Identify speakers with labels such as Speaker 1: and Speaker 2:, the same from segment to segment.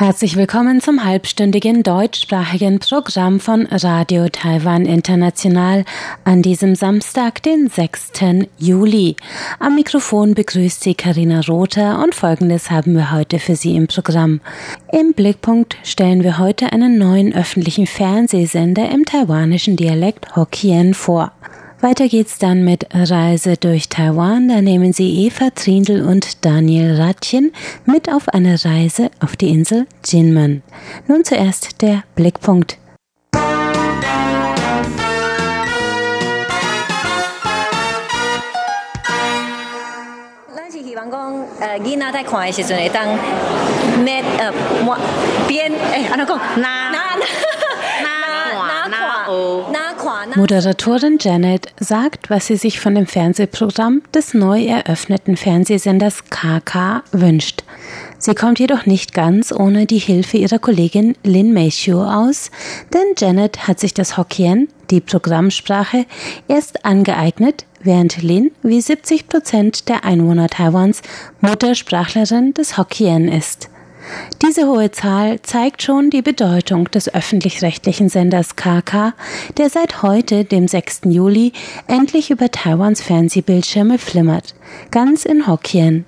Speaker 1: Herzlich willkommen zum halbstündigen deutschsprachigen Programm von Radio Taiwan International an diesem Samstag, den 6. Juli. Am Mikrofon begrüßt Sie Karina Rother und Folgendes haben wir heute für Sie im Programm. Im Blickpunkt stellen wir heute einen neuen öffentlichen Fernsehsender im taiwanischen Dialekt Hokkien vor. Weiter geht's dann mit Reise durch Taiwan. Da nehmen Sie Eva Trindl und Daniel Ratchen mit auf eine Reise auf die Insel Jinmen. Nun zuerst der Blickpunkt.
Speaker 2: Äh, 囡仔在看的时阵会当咩呃边诶，安怎讲？拿拿拿拿看拿。
Speaker 1: Moderatorin Janet sagt, was sie sich von dem Fernsehprogramm des neu eröffneten Fernsehsenders KK wünscht. Sie kommt jedoch nicht ganz ohne die Hilfe ihrer Kollegin Lin Meishu aus, denn Janet hat sich das Hokkien, die Programmsprache, erst angeeignet, während Lin wie 70 Prozent der Einwohner Taiwans Muttersprachlerin des Hokkien ist. Diese hohe Zahl zeigt schon die Bedeutung des öffentlich-rechtlichen Senders KK, der seit heute, dem 6. Juli, endlich über Taiwans Fernsehbildschirme flimmert, ganz in Hokkien.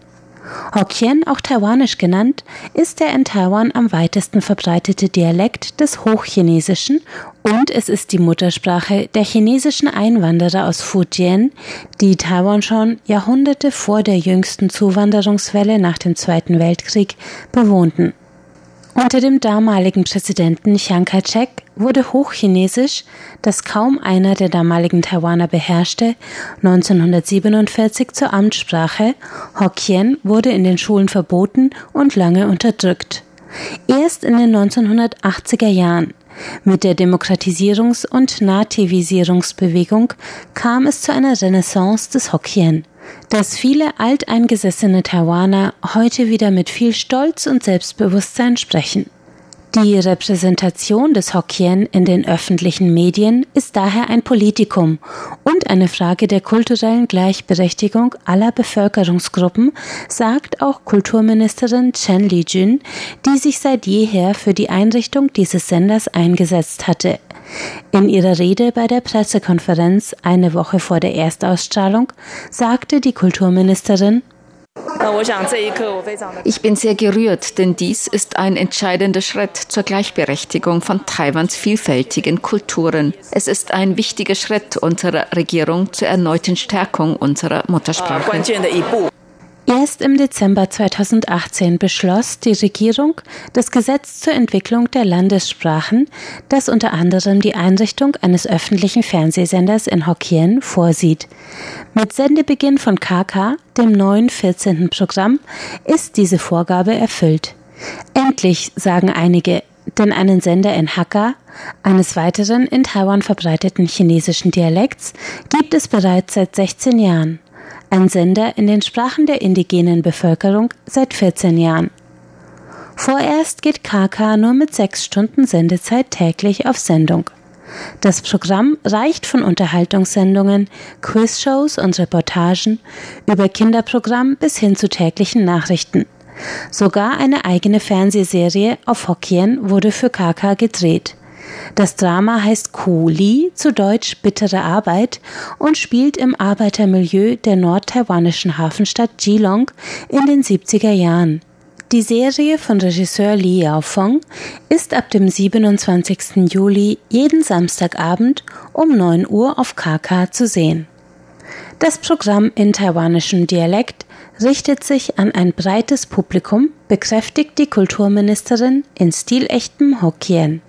Speaker 1: Hokkien, auch taiwanisch genannt, ist der in Taiwan am weitesten verbreitete Dialekt des Hochchinesischen und es ist die Muttersprache der chinesischen Einwanderer aus Fujian, die Taiwan schon Jahrhunderte vor der jüngsten Zuwanderungswelle nach dem Zweiten Weltkrieg bewohnten. Unter dem damaligen Präsidenten Chiang Kai-shek wurde Hochchinesisch, das kaum einer der damaligen Taiwaner beherrschte, 1947 zur Amtssprache, Hokkien wurde in den Schulen verboten und lange unterdrückt. Erst in den 1980er Jahren mit der Demokratisierungs- und Nativisierungsbewegung kam es zu einer Renaissance des Hokkien dass viele alteingesessene Taiwaner heute wieder mit viel Stolz und Selbstbewusstsein sprechen. Die Repräsentation des Hokkien in den öffentlichen Medien ist daher ein Politikum und eine Frage der kulturellen Gleichberechtigung aller Bevölkerungsgruppen, sagt auch Kulturministerin Chen Li-jun, die sich seit jeher für die Einrichtung dieses Senders eingesetzt hatte. In ihrer Rede bei der Pressekonferenz eine Woche vor der Erstausstrahlung sagte die Kulturministerin,
Speaker 3: ich bin sehr gerührt, denn dies ist ein entscheidender Schritt zur Gleichberechtigung von Taiwans vielfältigen Kulturen. Es ist ein wichtiger Schritt unserer Regierung zur erneuten Stärkung unserer Muttersprache.
Speaker 1: Erst im Dezember 2018 beschloss die Regierung das Gesetz zur Entwicklung der Landessprachen, das unter anderem die Einrichtung eines öffentlichen Fernsehsenders in Hokkien vorsieht. Mit Sendebeginn von KK, dem neuen 14. Programm, ist diese Vorgabe erfüllt. Endlich, sagen einige, denn einen Sender in Hakka, eines weiteren in Taiwan verbreiteten chinesischen Dialekts, gibt es bereits seit 16 Jahren ein Sender in den Sprachen der indigenen Bevölkerung seit 14 Jahren. Vorerst geht KK nur mit sechs Stunden Sendezeit täglich auf Sendung. Das Programm reicht von Unterhaltungssendungen, Quizshows und Reportagen über Kinderprogramm bis hin zu täglichen Nachrichten. Sogar eine eigene Fernsehserie auf Hokkien wurde für KK gedreht. Das Drama heißt Kuli, zu Deutsch bittere Arbeit, und spielt im Arbeitermilieu der nordtaiwanischen Hafenstadt Geelong in den 70er Jahren. Die Serie von Regisseur Li Yaofeng ist ab dem 27. Juli jeden Samstagabend um 9 Uhr auf KK zu sehen. Das Programm in taiwanischem Dialekt richtet sich an ein breites Publikum, bekräftigt die Kulturministerin in stilechtem Hokkien.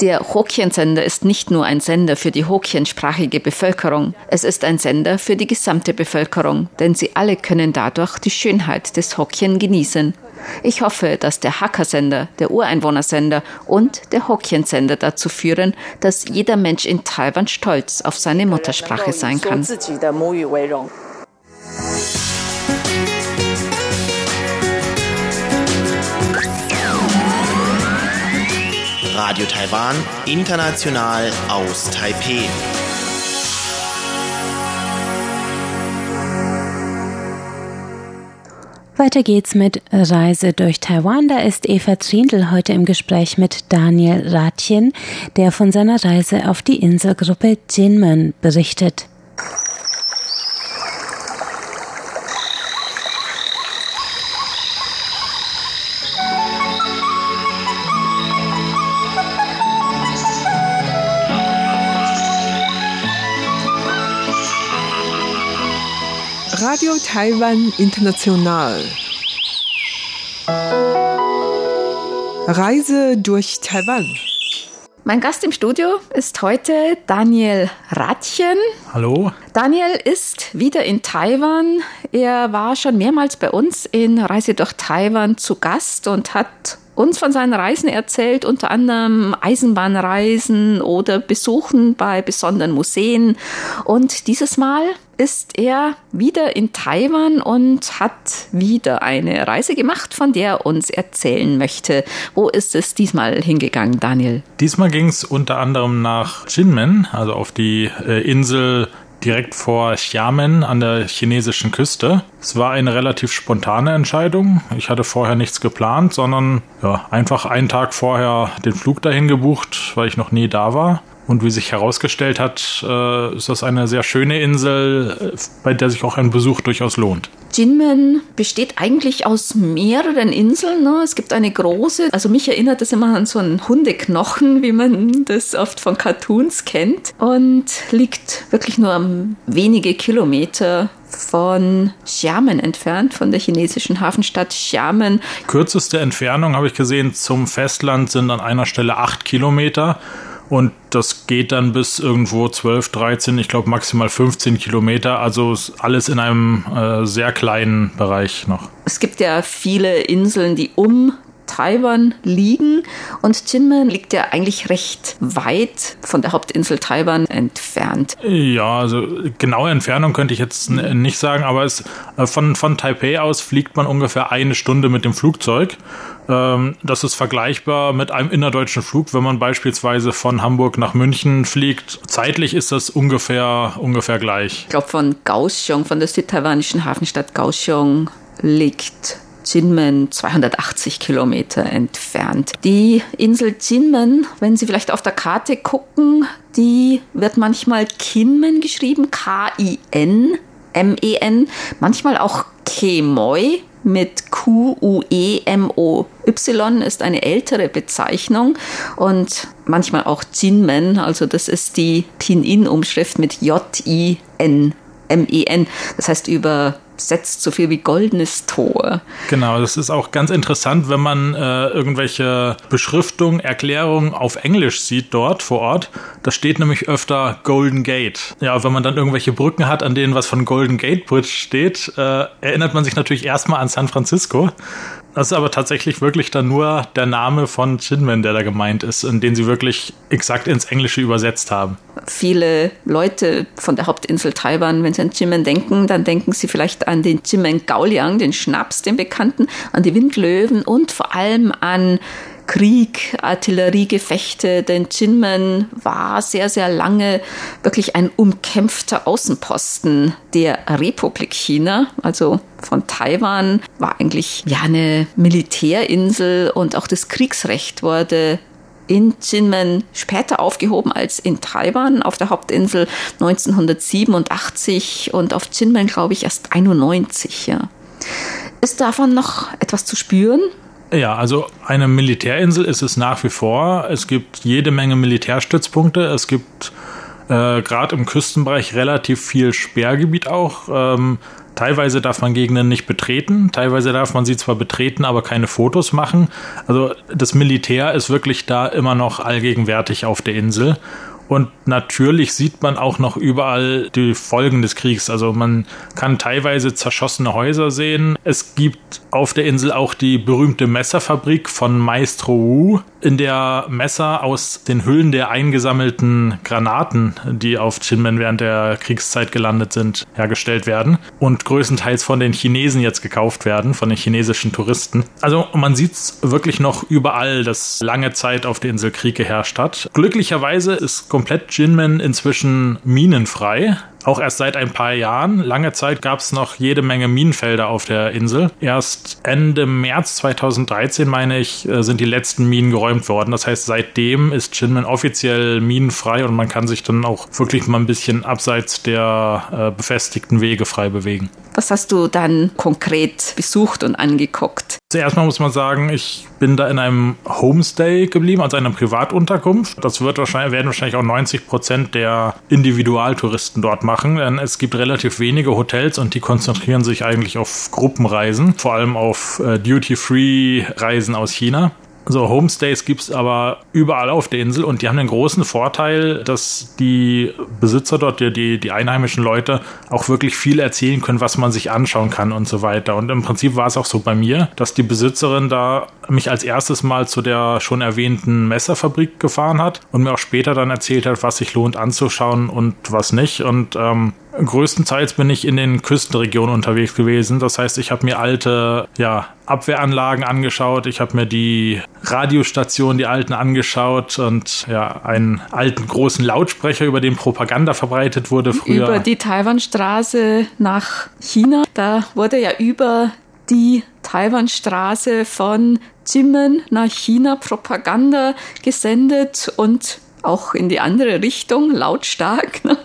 Speaker 3: Der Hokkien-Sender ist nicht nur ein Sender für die Hokkien-sprachige Bevölkerung, es ist ein Sender für die gesamte Bevölkerung, denn sie alle können dadurch die Schönheit des Hokkien genießen. Ich hoffe, dass der Hakka-Sender, der Ureinwohnersender und der Hokkien-Sender dazu führen, dass jeder Mensch in Taiwan stolz auf seine Muttersprache sein kann.
Speaker 4: Radio Taiwan, international aus Taipeh.
Speaker 1: Weiter geht's mit Reise durch Taiwan. Da ist Eva Trindl heute im Gespräch mit Daniel Ratjen, der von seiner Reise auf die Inselgruppe Jinmen berichtet.
Speaker 5: Radio Taiwan International. Reise durch Taiwan.
Speaker 3: Mein Gast im Studio ist heute Daniel Ratchen.
Speaker 6: Hallo.
Speaker 3: Daniel ist wieder in Taiwan. Er war schon mehrmals bei uns in Reise durch Taiwan zu Gast und hat uns von seinen Reisen erzählt, unter anderem Eisenbahnreisen oder Besuchen bei besonderen Museen. Und dieses Mal ist er wieder in Taiwan und hat wieder eine Reise gemacht, von der er uns erzählen möchte. Wo ist es diesmal hingegangen, Daniel?
Speaker 6: Diesmal ging es unter anderem nach Jinmen, also auf die äh, Insel direkt vor Xiamen an der chinesischen Küste. Es war eine relativ spontane Entscheidung. Ich hatte vorher nichts geplant, sondern ja, einfach einen Tag vorher den Flug dahin gebucht, weil ich noch nie da war. Und wie sich herausgestellt hat, äh, ist das eine sehr schöne Insel, äh, bei der sich auch ein Besuch durchaus lohnt.
Speaker 3: Jinmen besteht eigentlich aus mehreren Inseln. Ne? Es gibt eine große, also mich erinnert das immer an so einen Hundeknochen, wie man das oft von Cartoons kennt. Und liegt wirklich nur wenige Kilometer von Xiamen entfernt, von der chinesischen Hafenstadt Xiamen.
Speaker 6: Kürzeste Entfernung habe ich gesehen zum Festland sind an einer Stelle acht Kilometer. Und das geht dann bis irgendwo 12, 13, ich glaube maximal 15 Kilometer. Also alles in einem äh, sehr kleinen Bereich noch.
Speaker 3: Es gibt ja viele Inseln, die um Taiwan liegen und Jinmen liegt ja eigentlich recht weit von der Hauptinsel Taiwan entfernt.
Speaker 6: Ja, also genaue Entfernung könnte ich jetzt nicht sagen, aber es, äh, von, von Taipei aus fliegt man ungefähr eine Stunde mit dem Flugzeug. Ähm, das ist vergleichbar mit einem innerdeutschen Flug, wenn man beispielsweise von Hamburg nach München fliegt. Zeitlich ist das ungefähr, ungefähr gleich.
Speaker 3: Ich glaube, von Kaohsiung, von der südtaiwanischen Hafenstadt Kaohsiung liegt Jinmen 280 Kilometer entfernt. Die Insel Jinmen, wenn Sie vielleicht auf der Karte gucken, die wird manchmal Kinmen geschrieben, K-I-N, M-E-N, manchmal auch Kemoy mit Q-U-E-M-O-Y ist eine ältere Bezeichnung und manchmal auch Jinmen, also das ist die Pinyin-Umschrift mit J-I-N. M-E-N, das heißt über setzt so viel wie goldenes Tor.
Speaker 6: Genau, das ist auch ganz interessant, wenn man äh, irgendwelche Beschriftungen, Erklärungen auf Englisch sieht dort vor Ort. Da steht nämlich öfter Golden Gate. Ja, wenn man dann irgendwelche Brücken hat, an denen was von Golden Gate Bridge steht, äh, erinnert man sich natürlich erstmal an San Francisco. Das ist aber tatsächlich wirklich dann nur der Name von Chinmen, der da gemeint ist und den sie wirklich exakt ins Englische übersetzt haben.
Speaker 3: Viele Leute von der Hauptinsel Taiwan, wenn sie an Chinmen denken, dann denken sie vielleicht an den Chinmen Gauliang, den Schnaps, den bekannten, an die Windlöwen und vor allem an Krieg, Artilleriegefechte, denn Jinmen war sehr, sehr lange wirklich ein umkämpfter Außenposten der Republik China, also von Taiwan, war eigentlich ja eine Militärinsel und auch das Kriegsrecht wurde in Jinmen später aufgehoben als in Taiwan auf der Hauptinsel 1987 und auf Jinmen glaube ich erst 91. Ja. Ist davon noch etwas zu spüren?
Speaker 6: Ja, also eine Militärinsel ist es nach wie vor. Es gibt jede Menge Militärstützpunkte. Es gibt äh, gerade im Küstenbereich relativ viel Sperrgebiet auch. Ähm, teilweise darf man Gegenden nicht betreten, teilweise darf man sie zwar betreten, aber keine Fotos machen. Also das Militär ist wirklich da immer noch allgegenwärtig auf der Insel. Und natürlich sieht man auch noch überall die Folgen des Kriegs. Also man kann teilweise zerschossene Häuser sehen. Es gibt auf der Insel auch die berühmte Messerfabrik von Maestro Wu, in der Messer aus den Hüllen der eingesammelten Granaten, die auf Chinmen während der Kriegszeit gelandet sind, hergestellt werden und größtenteils von den Chinesen jetzt gekauft werden, von den chinesischen Touristen. Also man sieht es wirklich noch überall, dass lange Zeit auf der Insel Krieg geherrscht hat. Glücklicherweise ist komplett Jinmen inzwischen minenfrei. Auch erst seit ein paar Jahren. Lange Zeit gab es noch jede Menge Minenfelder auf der Insel. Erst Ende März 2013, meine ich, äh, sind die letzten Minen geräumt worden. Das heißt, seitdem ist Jinmen offiziell minenfrei und man kann sich dann auch wirklich mal ein bisschen abseits der äh, befestigten Wege frei bewegen.
Speaker 3: Was hast du dann konkret besucht und angeguckt?
Speaker 6: Zuerst mal muss man sagen, ich bin da in einem Homestay geblieben, also einer Privatunterkunft. Das wird wahrscheinlich, werden wahrscheinlich auch 90 Prozent der Individualtouristen dort machen, denn es gibt relativ wenige Hotels und die konzentrieren sich eigentlich auf Gruppenreisen, vor allem auf äh, Duty-Free-Reisen aus China. So Homestays gibt es aber überall auf der Insel und die haben den großen Vorteil, dass die Besitzer dort, die, die einheimischen Leute, auch wirklich viel erzählen können, was man sich anschauen kann und so weiter. Und im Prinzip war es auch so bei mir, dass die Besitzerin da mich als erstes mal zu der schon erwähnten Messerfabrik gefahren hat und mir auch später dann erzählt hat, was sich lohnt anzuschauen und was nicht. Und ähm, größtenteils bin ich in den Küstenregionen unterwegs gewesen. Das heißt, ich habe mir alte ja, Abwehranlagen angeschaut, ich habe mir die Radiostationen, die alten angeschaut und ja, einen alten großen Lautsprecher, über den Propaganda verbreitet wurde früher.
Speaker 3: Über die Taiwanstraße nach China, da wurde ja über die Taiwanstraße von Jimen nach China Propaganda gesendet und auch in die andere Richtung, lautstark. Ne?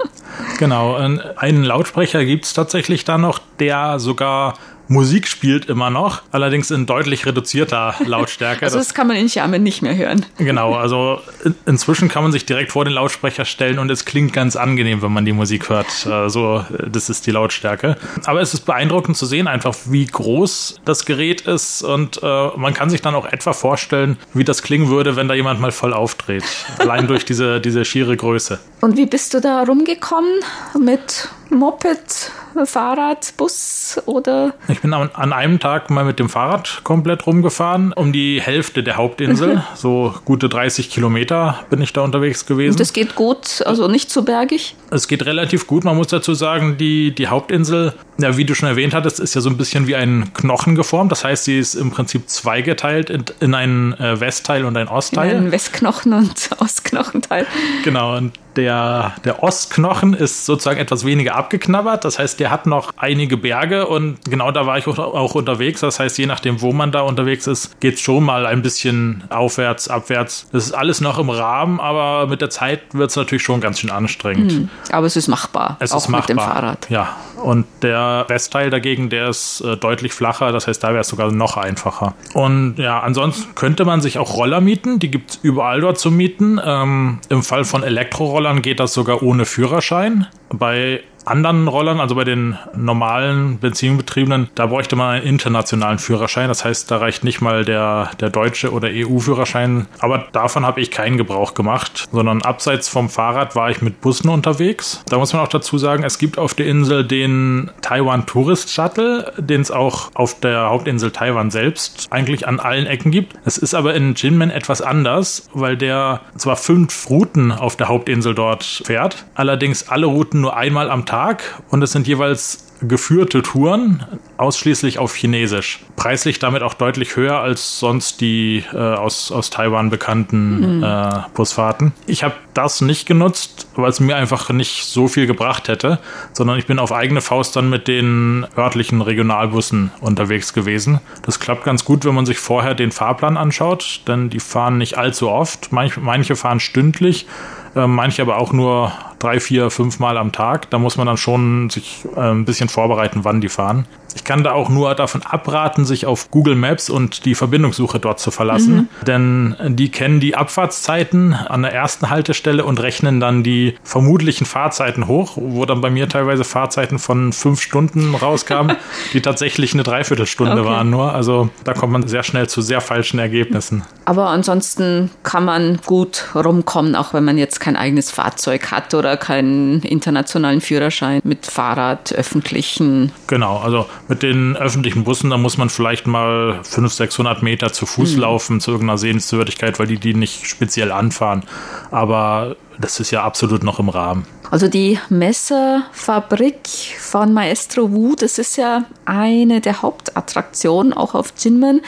Speaker 6: Genau, einen Lautsprecher gibt es tatsächlich da noch, der sogar Musik spielt immer noch, allerdings in deutlich reduzierter Lautstärke.
Speaker 3: also das, das, kann man in Xiamen nicht mehr hören.
Speaker 6: Genau, also in, inzwischen kann man sich direkt vor den Lautsprecher stellen und es klingt ganz angenehm, wenn man die Musik hört. Also das ist die Lautstärke. Aber es ist beeindruckend zu sehen, einfach wie groß das Gerät ist und äh, man kann sich dann auch etwa vorstellen, wie das klingen würde, wenn da jemand mal voll aufdreht. Allein durch diese, diese schiere Größe.
Speaker 3: Und wie bist du da rumgekommen mit Moped, Fahrrad, Bus oder?
Speaker 6: Ich bin an, einem Tag mal mit dem Fahrrad komplett rumgefahren, um die Hälfte der Hauptinsel. Mhm. So gute 30 Kilometer bin ich da unterwegs gewesen. Und
Speaker 3: das geht gut, also nicht zu bergig?
Speaker 6: Es geht relativ gut. Man muss dazu sagen, die, die Hauptinsel, ja, wie du schon erwähnt hattest, ist ja so ein bisschen wie ein Knochen geformt. Das heißt, sie ist im Prinzip zweigeteilt in, in einen äh, Westteil und ein Ostteil. In
Speaker 3: einen Westknochen und Ostknochenteil.
Speaker 6: Genau, und der, der Ostknochen ist sozusagen etwas weniger abgeknabbert. Das heißt, der hat noch einige Berge und genau da war ich auch unterwegs. Das heißt, je nachdem, wo man da unterwegs ist, geht es schon mal ein bisschen aufwärts, abwärts. Das ist alles noch im Rahmen, aber mit der Zeit wird es natürlich schon ganz schön anstrengend. Hm,
Speaker 3: aber es ist machbar.
Speaker 6: Es auch ist machbar. mit dem Fahrrad. Ja. Und der Westteil dagegen, der ist äh, deutlich flacher. Das heißt, da wäre es sogar noch einfacher. Und ja, ansonsten könnte man sich auch Roller mieten. Die gibt es überall dort zu mieten. Ähm, Im Fall von Elektrorollern geht das sogar ohne Führerschein. Bei anderen Rollern, also bei den normalen Benzinbetriebenen, da bräuchte man einen internationalen Führerschein. Das heißt, da reicht nicht mal der, der deutsche oder EU-Führerschein. Aber davon habe ich keinen Gebrauch gemacht, sondern abseits vom Fahrrad war ich mit Bussen unterwegs. Da muss man auch dazu sagen, es gibt auf der Insel den Taiwan Tourist Shuttle, den es auch auf der Hauptinsel Taiwan selbst eigentlich an allen Ecken gibt. Es ist aber in Jinmen etwas anders, weil der zwar fünf Routen auf der Hauptinsel dort fährt, allerdings alle Routen nur einmal am Tag Tag und es sind jeweils geführte Touren, ausschließlich auf Chinesisch. Preislich damit auch deutlich höher als sonst die äh, aus, aus Taiwan bekannten mhm. äh, Busfahrten. Ich habe das nicht genutzt, weil es mir einfach nicht so viel gebracht hätte, sondern ich bin auf eigene Faust dann mit den örtlichen Regionalbussen unterwegs gewesen. Das klappt ganz gut, wenn man sich vorher den Fahrplan anschaut, denn die fahren nicht allzu oft. Manch, manche fahren stündlich äh, manche aber auch nur drei, vier, fünf Mal am Tag. Da muss man dann schon sich äh, ein bisschen vorbereiten, wann die fahren. Ich kann da auch nur davon abraten, sich auf Google Maps und die Verbindungssuche dort zu verlassen, mhm. denn die kennen die Abfahrtszeiten an der ersten Haltestelle und rechnen dann die vermutlichen Fahrzeiten hoch, wo dann bei mir teilweise Fahrzeiten von fünf Stunden rauskamen, die tatsächlich eine Dreiviertelstunde okay. waren nur. Also da kommt man sehr schnell zu sehr falschen Ergebnissen.
Speaker 3: Aber ansonsten kann man gut rumkommen, auch wenn man jetzt kein eigenes Fahrzeug hat oder keinen internationalen Führerschein mit Fahrrad, öffentlichen.
Speaker 6: Genau, also mit den öffentlichen Bussen, da muss man vielleicht mal 500, 600 Meter zu Fuß mhm. laufen zu irgendeiner Sehenswürdigkeit, weil die die nicht speziell anfahren. Aber das ist ja absolut noch im Rahmen.
Speaker 3: Also die Messerfabrik von Maestro Wu, das ist ja eine der Hauptattraktionen auch auf Jinmen.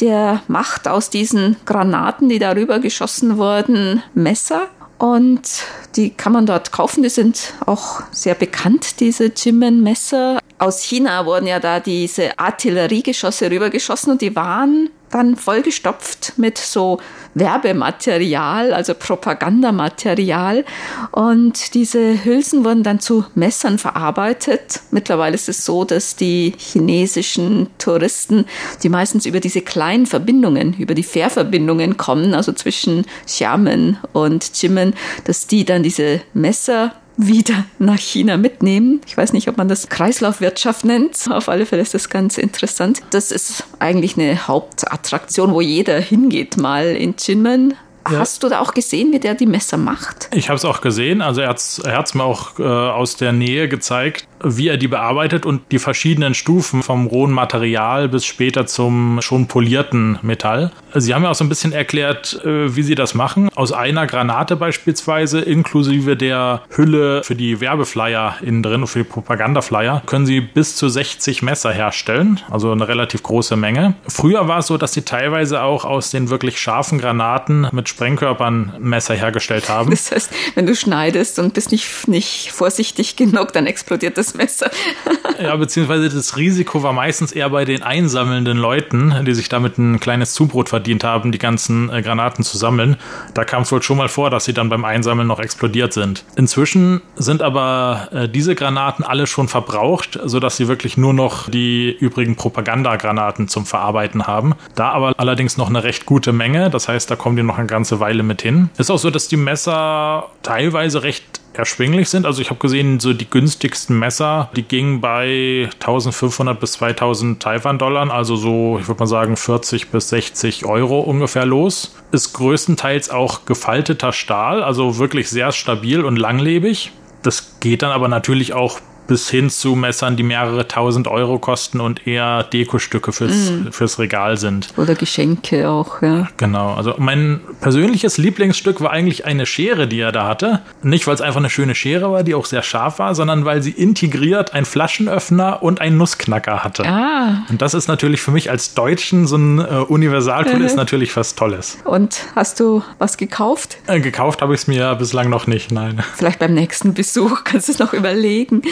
Speaker 3: Der macht aus diesen Granaten, die darüber geschossen wurden, Messer. Und die kann man dort kaufen. Die sind auch sehr bekannt, diese Jimen-Messer. Aus China wurden ja da diese Artilleriegeschosse rübergeschossen und die waren dann vollgestopft mit so Werbematerial, also Propagandamaterial. Und diese Hülsen wurden dann zu Messern verarbeitet. Mittlerweile ist es so, dass die chinesischen Touristen, die meistens über diese kleinen Verbindungen, über die Fährverbindungen kommen, also zwischen Xiamen und Jimen, dass die dann diese Messer wieder nach China mitnehmen. Ich weiß nicht, ob man das Kreislaufwirtschaft nennt. Auf alle Fälle ist das ganz interessant. Das ist eigentlich eine Hauptattraktion, wo jeder hingeht, mal in Jinmen. Ja. Hast du da auch gesehen, wie der die Messer macht?
Speaker 6: Ich habe es auch gesehen. Also er hat es mir auch äh, aus der Nähe gezeigt wie er die bearbeitet und die verschiedenen Stufen vom rohen Material bis später zum schon polierten Metall. Sie haben ja auch so ein bisschen erklärt, äh, wie sie das machen. Aus einer Granate beispielsweise, inklusive der Hülle für die Werbeflyer innen drin, für die Propagandaflyer, können sie bis zu 60 Messer herstellen, also eine relativ große Menge. Früher war es so, dass sie teilweise auch aus den wirklich scharfen Granaten mit Sprengkörpern Messer hergestellt haben.
Speaker 3: Das heißt, wenn du schneidest und bist nicht, nicht vorsichtig genug, dann explodiert das Messer.
Speaker 6: ja, beziehungsweise das Risiko war meistens eher bei den einsammelnden Leuten, die sich damit ein kleines Zubrot verdient haben, die ganzen äh, Granaten zu sammeln. Da kam es wohl schon mal vor, dass sie dann beim Einsammeln noch explodiert sind. Inzwischen sind aber äh, diese Granaten alle schon verbraucht, sodass sie wirklich nur noch die übrigen Propagandagranaten zum Verarbeiten haben. Da aber allerdings noch eine recht gute Menge, das heißt, da kommen die noch eine ganze Weile mit hin. Ist auch so, dass die Messer teilweise recht erschwinglich sind. Also ich habe gesehen, so die günstigsten Messer, die gingen bei 1500 bis 2000 Taiwan-Dollar, also so, ich würde mal sagen, 40 bis 60 Euro ungefähr los. Ist größtenteils auch gefalteter Stahl, also wirklich sehr stabil und langlebig. Das geht dann aber natürlich auch bis hin zu Messern, die mehrere tausend Euro kosten und eher Dekostücke fürs, mm. fürs Regal sind.
Speaker 3: Oder Geschenke auch, ja.
Speaker 6: Genau. Also mein persönliches Lieblingsstück war eigentlich eine Schere, die er da hatte. Nicht, weil es einfach eine schöne Schere war, die auch sehr scharf war, sondern weil sie integriert einen Flaschenöffner und einen Nussknacker hatte.
Speaker 3: Ah.
Speaker 6: Und das ist natürlich für mich als Deutschen so ein äh, Universaltool ist natürlich was Tolles.
Speaker 3: Und hast du was gekauft?
Speaker 6: Äh, gekauft habe ich es mir bislang noch nicht, nein.
Speaker 3: Vielleicht beim nächsten Besuch kannst du es noch überlegen.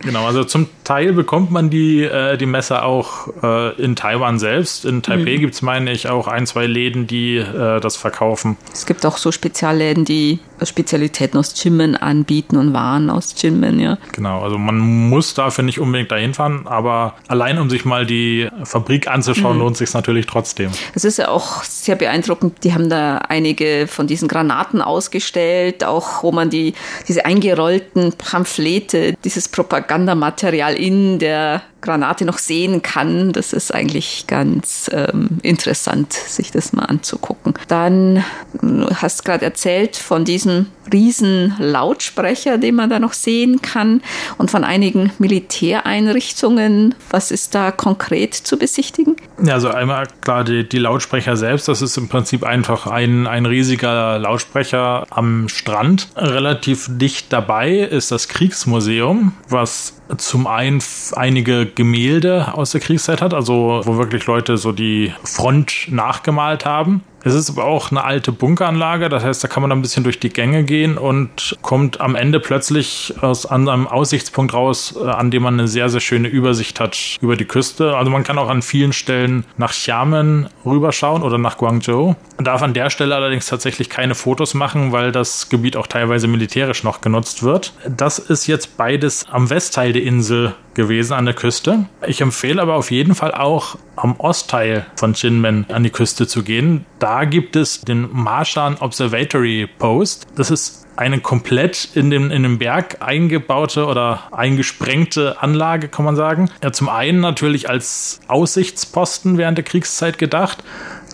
Speaker 6: Genau, also zum Teil bekommt man die, äh, die Messer auch äh, in Taiwan selbst. In Taipei mhm. gibt es, meine ich, auch ein, zwei Läden, die äh, das verkaufen.
Speaker 3: Es gibt auch so Spezialläden, die Spezialitäten aus Jinmen anbieten und Waren aus Jinmen, ja.
Speaker 6: Genau, also man muss dafür nicht unbedingt dahin fahren, aber allein um sich mal die Fabrik anzuschauen, mhm. lohnt sich natürlich trotzdem.
Speaker 3: Es ist ja auch sehr beeindruckend. Die haben da einige von diesen Granaten ausgestellt, auch wo man die, diese eingerollten Pamphlete, dieses Propagandamaterial in der Granate noch sehen kann. Das ist eigentlich ganz ähm, interessant, sich das mal anzugucken. Dann du hast gerade erzählt von diesem riesen Lautsprecher, den man da noch sehen kann und von einigen Militäreinrichtungen. Was ist da konkret zu besichtigen?
Speaker 6: Ja, also einmal klar die, die Lautsprecher selbst. Das ist im Prinzip einfach ein, ein riesiger Lautsprecher am Strand. Relativ dicht dabei ist das Kriegsmuseum, was zum einen einige Gemälde aus der Kriegszeit hat, also wo wirklich Leute so die Front nachgemalt haben. Es ist aber auch eine alte Bunkeranlage, das heißt, da kann man ein bisschen durch die Gänge gehen und kommt am Ende plötzlich aus einem Aussichtspunkt raus, äh, an dem man eine sehr, sehr schöne Übersicht hat über die Küste. Also man kann auch an vielen Stellen nach Xiamen rüberschauen oder nach Guangzhou. Man darf an der Stelle allerdings tatsächlich keine Fotos machen, weil das Gebiet auch teilweise militärisch noch genutzt wird. Das ist jetzt beides am Westteil der Insel gewesen an der Küste. Ich empfehle aber auf jeden Fall auch am Ostteil von Jinmen an die Küste zu gehen. Da gibt es den Marshan Observatory Post. Das ist eine komplett in den, in den Berg eingebaute oder eingesprengte Anlage, kann man sagen. Ja, zum einen natürlich als Aussichtsposten während der Kriegszeit gedacht.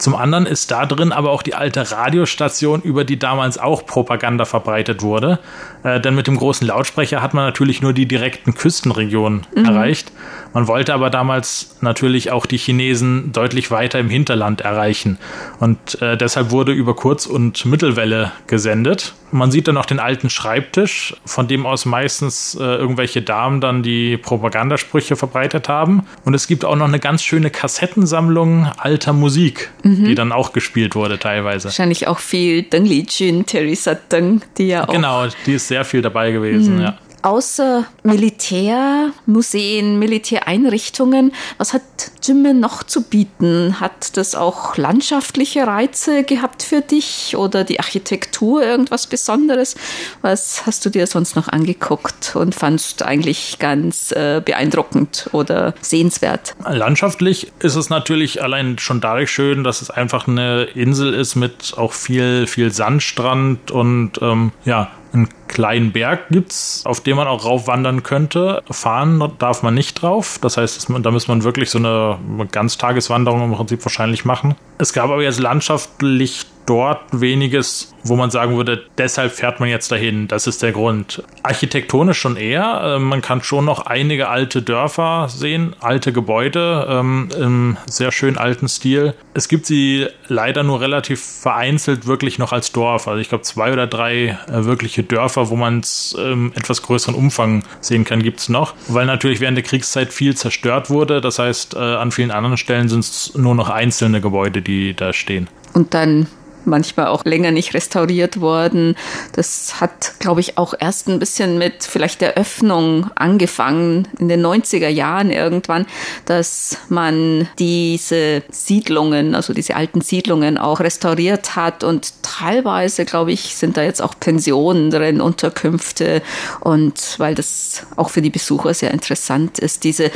Speaker 6: Zum anderen ist da drin aber auch die alte Radiostation, über die damals auch Propaganda verbreitet wurde. Äh, denn mit dem großen Lautsprecher hat man natürlich nur die direkten Küstenregionen mhm. erreicht. Man wollte aber damals natürlich auch die Chinesen deutlich weiter im Hinterland erreichen. Und äh, deshalb wurde über Kurz- und Mittelwelle gesendet. Man sieht dann auch den alten Schreibtisch, von dem aus meistens äh, irgendwelche Damen dann die Propagandasprüche verbreitet haben. Und es gibt auch noch eine ganz schöne Kassettensammlung alter Musik, mhm. die dann auch gespielt wurde teilweise.
Speaker 3: Wahrscheinlich auch viel Deng Lijun, Theresa Deng, die ja auch.
Speaker 6: Genau, die ist sehr viel dabei gewesen, mhm. ja
Speaker 3: außer Militärmuseen, Militäreinrichtungen, was hat Jimen noch zu bieten? Hat das auch landschaftliche Reize gehabt für dich oder die Architektur irgendwas Besonderes? Was hast du dir sonst noch angeguckt und fandst eigentlich ganz äh, beeindruckend oder sehenswert?
Speaker 6: Landschaftlich ist es natürlich allein schon dadurch schön, dass es einfach eine Insel ist mit auch viel, viel Sandstrand und ähm, ja, einen kleinen Berg gibt's, auf dem man auch raufwandern könnte. Fahren darf man nicht drauf. Das heißt, da muss man wirklich so eine Ganztageswanderung im Prinzip wahrscheinlich machen. Es gab aber jetzt landschaftlich dort weniges, wo man sagen würde, deshalb fährt man jetzt dahin. Das ist der Grund. Architektonisch schon eher. Äh, man kann schon noch einige alte Dörfer sehen, alte Gebäude ähm, im sehr schön alten Stil. Es gibt sie leider nur relativ vereinzelt wirklich noch als Dorf. Also ich glaube zwei oder drei äh, wirkliche Dörfer, wo man es im etwas größeren Umfang sehen kann, gibt es noch. Weil natürlich während der Kriegszeit viel zerstört wurde. Das heißt, äh, an vielen anderen Stellen sind es nur noch einzelne Gebäude, die da stehen.
Speaker 3: Und dann manchmal auch länger nicht restauriert worden. Das hat, glaube ich, auch erst ein bisschen mit vielleicht der Öffnung angefangen in den 90er Jahren irgendwann, dass man diese Siedlungen, also diese alten Siedlungen auch restauriert hat und teilweise, glaube ich, sind da jetzt auch Pensionen drin, Unterkünfte und weil das auch für die Besucher sehr interessant ist, diese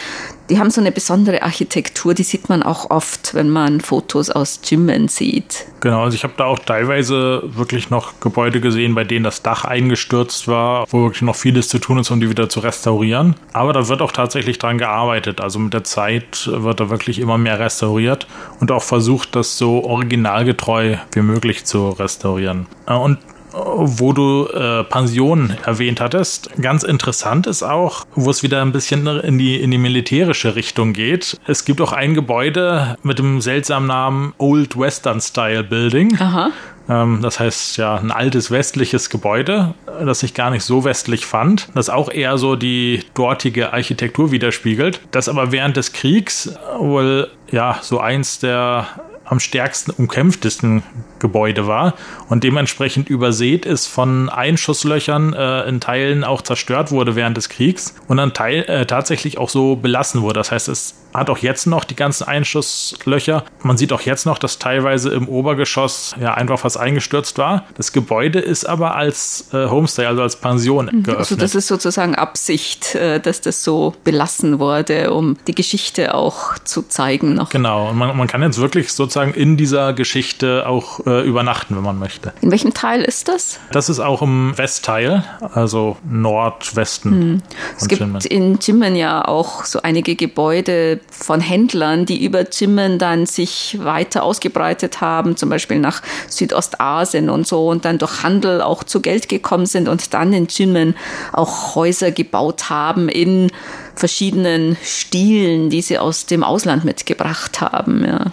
Speaker 3: die haben so eine besondere Architektur, die sieht man auch oft, wenn man Fotos aus Jimen sieht.
Speaker 6: Genau, also ich habe da auch teilweise wirklich noch Gebäude gesehen, bei denen das Dach eingestürzt war, wo wirklich noch vieles zu tun ist, um die wieder zu restaurieren. Aber da wird auch tatsächlich dran gearbeitet. Also mit der Zeit wird da wirklich immer mehr restauriert und auch versucht, das so originalgetreu wie möglich zu restaurieren. Äh, und wo du äh, Pension erwähnt hattest. Ganz interessant ist auch, wo es wieder ein bisschen in die, in die militärische Richtung geht. Es gibt auch ein Gebäude mit dem seltsamen Namen Old Western Style Building. Aha. Ähm, das heißt ja ein altes westliches Gebäude, das ich gar nicht so westlich fand, das auch eher so die dortige Architektur widerspiegelt, das aber während des Kriegs wohl ja so eins der am stärksten umkämpftesten Gebäude war und dementsprechend übersät ist von Einschusslöchern äh, in Teilen auch zerstört wurde während des Kriegs und dann teil, äh, tatsächlich auch so belassen wurde. Das heißt, es hat auch jetzt noch die ganzen Einschusslöcher. Man sieht auch jetzt noch, dass teilweise im Obergeschoss ja einfach was eingestürzt war. Das Gebäude ist aber als äh, Homestay, also als Pension mhm. geöffnet. Also
Speaker 3: das ist sozusagen Absicht, äh, dass das so belassen wurde, um die Geschichte auch zu zeigen noch.
Speaker 6: Genau, und man, man kann jetzt wirklich sozusagen in dieser Geschichte auch äh, übernachten, wenn man möchte.
Speaker 3: In welchem Teil ist das?
Speaker 6: Das ist auch im Westteil, also Nordwesten. Hm.
Speaker 3: Es gibt Jimen. in Jimen ja auch so einige Gebäude, von Händlern, die über Zimmern dann sich weiter ausgebreitet haben, zum Beispiel nach Südostasien und so und dann durch Handel auch zu Geld gekommen sind und dann in Zimmern auch Häuser gebaut haben in verschiedenen Stilen, die sie aus dem Ausland mitgebracht haben. Ja,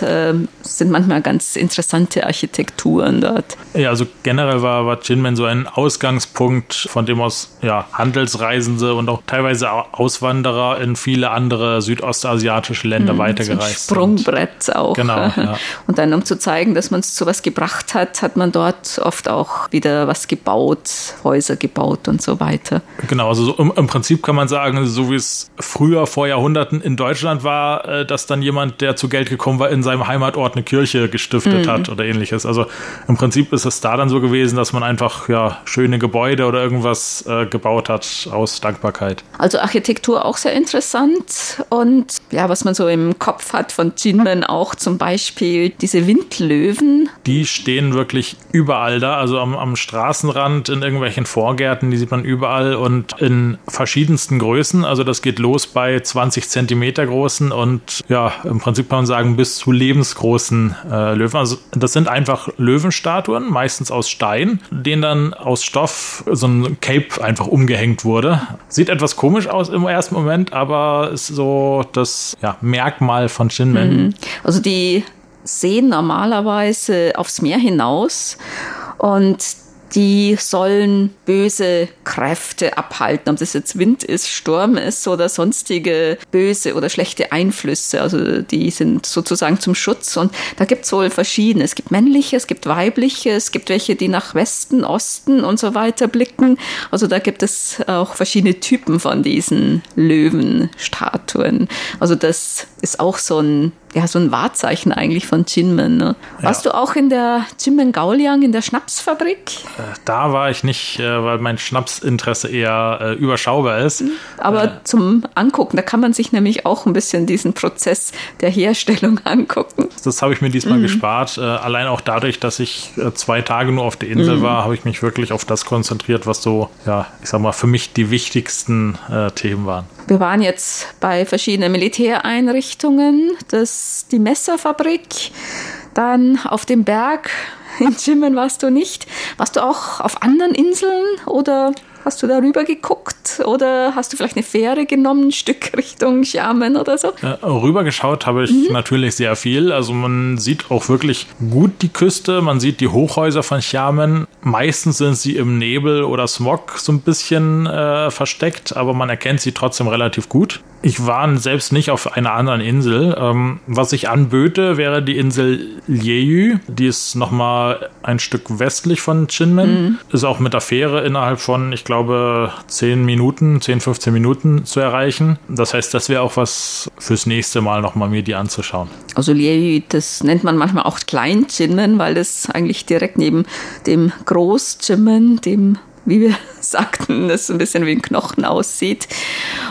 Speaker 3: das äh, sind manchmal ganz interessante Architekturen dort.
Speaker 6: Ja, also generell war, war Jinmen so ein Ausgangspunkt, von dem aus ja, Handelsreisende und auch teilweise Auswanderer in viele andere südostasiatische Länder mhm, weitergereist
Speaker 3: so Sprungbrett auch.
Speaker 6: Genau. Ja.
Speaker 3: Und dann, um zu zeigen, dass man es zu was gebracht hat, hat man dort oft auch wieder was gebaut, Häuser gebaut und so weiter.
Speaker 6: Genau, also so im, im Prinzip kann man sagen, so wie es früher vor Jahrhunderten in Deutschland war, äh, dass dann jemand, der zu Geld gekommen war, in seinem Heimatort eine Kirche gestiftet mhm. hat oder ähnliches. Also im Prinzip ist es da dann so gewesen, dass man einfach ja schöne Gebäude oder irgendwas äh, gebaut hat aus Dankbarkeit.
Speaker 3: Also Architektur auch sehr interessant und ja, was man so im Kopf hat von Jinmen auch zum Beispiel diese Windlöwen.
Speaker 6: Die stehen wirklich überall da, also am, am Straßenrand, in irgendwelchen Vorgärten, die sieht man überall und in verschiedensten Größen. Also das geht los bei 20 Zentimeter großen und ja, im Prinzip kann man sagen, bis zu lebensgroßen äh, Löwen. Also das sind einfach Löwenstatuen, meistens aus Stein, denen dann aus Stoff so ein Cape einfach umgehängt wurde. Sieht etwas komisch aus im ersten Moment, aber ist so das ja, Merkmal von Shinmen.
Speaker 3: Mhm. Also die sehen normalerweise aufs Meer hinaus und die sollen böse Kräfte abhalten, ob das jetzt Wind ist, Sturm ist oder sonstige böse oder schlechte Einflüsse. Also die sind sozusagen zum Schutz. Und da gibt es wohl verschiedene. Es gibt männliche, es gibt weibliche, es gibt welche, die nach Westen, Osten und so weiter blicken. Also da gibt es auch verschiedene Typen von diesen Löwenstatuen. Also das ist auch so ein ja, so ein Wahrzeichen eigentlich von Jinmen. Ne? Warst ja. du auch in der Jinmen Gauliang, in der Schnapsfabrik?
Speaker 6: Äh, da war ich nicht, äh, weil mein Schnapsinteresse eher äh, überschaubar ist. Mhm.
Speaker 3: Aber zum Angucken, da kann man sich nämlich auch ein bisschen diesen Prozess der Herstellung angucken.
Speaker 6: Das habe ich mir diesmal mhm. gespart. Allein auch dadurch, dass ich zwei Tage nur auf der Insel mhm. war, habe ich mich wirklich auf das konzentriert, was so, ja, ich sag mal, für mich die wichtigsten Themen waren.
Speaker 3: Wir waren jetzt bei verschiedenen Militäreinrichtungen. Das die Messerfabrik. Dann auf dem Berg in Jimen warst du nicht. Warst du auch auf anderen Inseln oder Hast du darüber geguckt oder hast du vielleicht eine Fähre genommen, ein Stück Richtung Xiamen oder so?
Speaker 6: Äh, rübergeschaut habe ich mhm. natürlich sehr viel. Also man sieht auch wirklich gut die Küste, man sieht die Hochhäuser von Xiamen. Meistens sind sie im Nebel oder Smog so ein bisschen äh, versteckt, aber man erkennt sie trotzdem relativ gut. Ich war selbst nicht auf einer anderen Insel. Ähm, was ich anböte, wäre die Insel Jeju. Die ist nochmal ein Stück westlich von Chinmen. Mhm. Ist auch mit der Fähre innerhalb von, ich glaube, glaube, 10 Minuten, 10, 15 Minuten zu erreichen. Das heißt, das wäre auch was fürs nächste Mal nochmal mir die anzuschauen.
Speaker 3: Also Liei, das nennt man manchmal auch Klein-Jinmen, weil das eigentlich direkt neben dem Groß-Jinmen, dem wie wir sagten, das ein bisschen wie ein Knochen aussieht.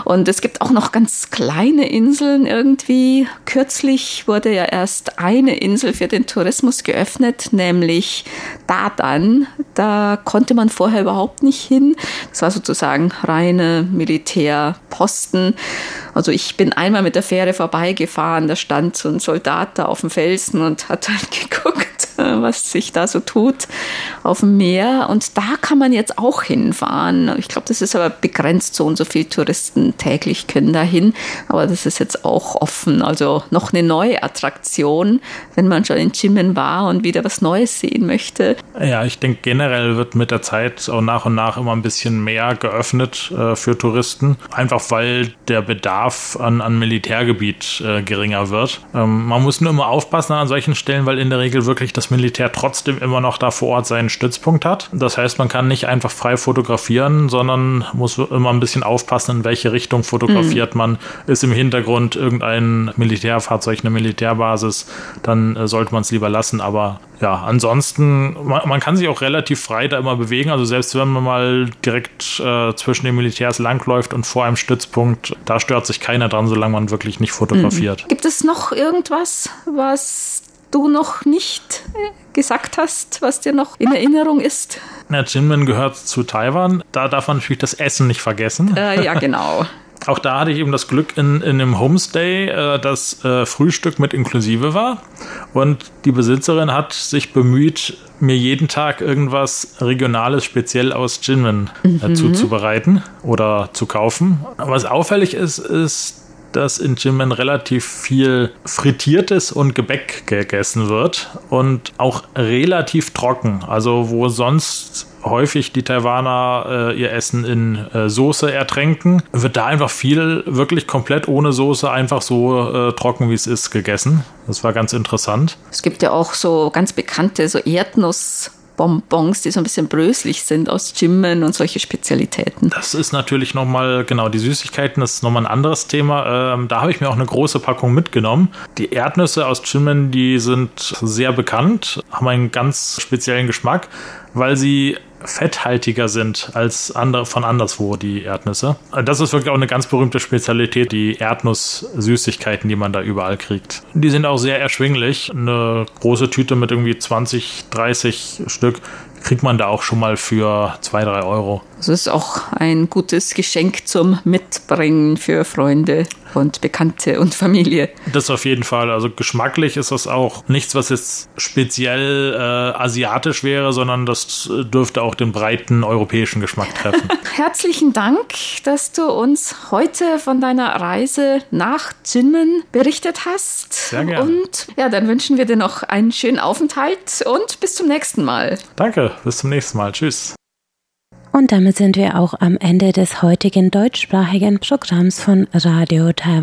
Speaker 3: Und es gibt auch noch ganz kleine Inseln irgendwie. Kürzlich wurde ja erst eine Insel für den Tourismus geöffnet, nämlich Dadan. Da konnte man vorher überhaupt nicht hin. Das war sozusagen reine Militärposten. Also ich bin einmal mit der Fähre vorbeigefahren, da stand so ein Soldat da auf dem Felsen und hat dann geguckt, was sich da so tut auf dem Meer. Und da kann man jetzt auch hinfahren. Ich glaube, das ist aber begrenzt, so und so viele Touristen täglich können da hin. Aber das ist jetzt auch offen. Also noch eine neue Attraktion, wenn man schon in Jimen war und wieder was Neues sehen möchte.
Speaker 6: Ja, ich denke, generell wird mit der Zeit auch nach und nach immer ein bisschen mehr geöffnet äh, für Touristen. Einfach weil der Bedarf an, an Militärgebiet äh, geringer wird. Ähm, man muss nur immer aufpassen an solchen Stellen, weil in der Regel wirklich das Militär trotzdem immer noch da vor Ort seinen Stützpunkt hat. Das heißt, man kann nicht einfach frei fotografieren, sondern muss immer ein bisschen aufpassen, in welche Richtung fotografiert mhm. man. Ist im Hintergrund irgendein Militärfahrzeug, eine Militärbasis, dann äh, sollte man es lieber lassen. Aber ja, ansonsten, man, man, kann sich auch relativ frei da immer bewegen. Also selbst wenn man mal direkt äh, zwischen den Militärs langläuft und vor einem Stützpunkt, da stört sich keiner dran, solange man wirklich nicht fotografiert.
Speaker 3: Mhm. Gibt es noch irgendwas, was du noch nicht äh, gesagt hast, was dir noch in Erinnerung ist?
Speaker 6: Ja, Jinmen gehört zu Taiwan. Da darf man natürlich das Essen nicht vergessen.
Speaker 3: Äh, ja, genau.
Speaker 6: Auch da hatte ich eben das Glück in, in einem Homestay, äh, das äh, Frühstück mit inklusive war. Und die Besitzerin hat sich bemüht, mir jeden Tag irgendwas Regionales speziell aus Jinmen äh, mhm. zuzubereiten oder zu kaufen. Was auffällig ist, ist, dass in Jinmen relativ viel Frittiertes und Gebäck gegessen wird und auch relativ trocken. Also wo sonst häufig die Taiwaner äh, ihr Essen in äh, Soße ertränken, wird da einfach viel wirklich komplett ohne Soße einfach so äh, trocken wie es ist gegessen. Das war ganz interessant.
Speaker 3: Es gibt ja auch so ganz bekannte so Erdnuss Bonbons, die so ein bisschen bröslich sind aus Jimmen und solche Spezialitäten.
Speaker 6: Das ist natürlich nochmal, genau, die Süßigkeiten das ist nochmal ein anderes Thema. Ähm, da habe ich mir auch eine große Packung mitgenommen. Die Erdnüsse aus Jimmen, die sind sehr bekannt, haben einen ganz speziellen Geschmack, weil sie fetthaltiger sind als andere, von anderswo, die Erdnüsse. Das ist wirklich auch eine ganz berühmte Spezialität, die Erdnuss-Süßigkeiten, die man da überall kriegt. Die sind auch sehr erschwinglich. Eine große Tüte mit irgendwie 20, 30 Stück kriegt man da auch schon mal für zwei, drei Euro.
Speaker 3: Das ist auch ein gutes Geschenk zum Mitbringen für Freunde und Bekannte und Familie.
Speaker 6: Das auf jeden Fall. Also geschmacklich ist das auch nichts, was jetzt speziell äh, asiatisch wäre, sondern das dürfte auch den breiten europäischen Geschmack treffen.
Speaker 3: Herzlichen Dank, dass du uns heute von deiner Reise nach Jinmen berichtet hast.
Speaker 6: Sehr gerne.
Speaker 3: Und ja, dann wünschen wir dir noch einen schönen Aufenthalt und bis zum nächsten Mal.
Speaker 6: Danke, bis zum nächsten Mal. Tschüss.
Speaker 1: Und damit sind wir auch am Ende des heutigen deutschsprachigen Programms von Radio Taiwan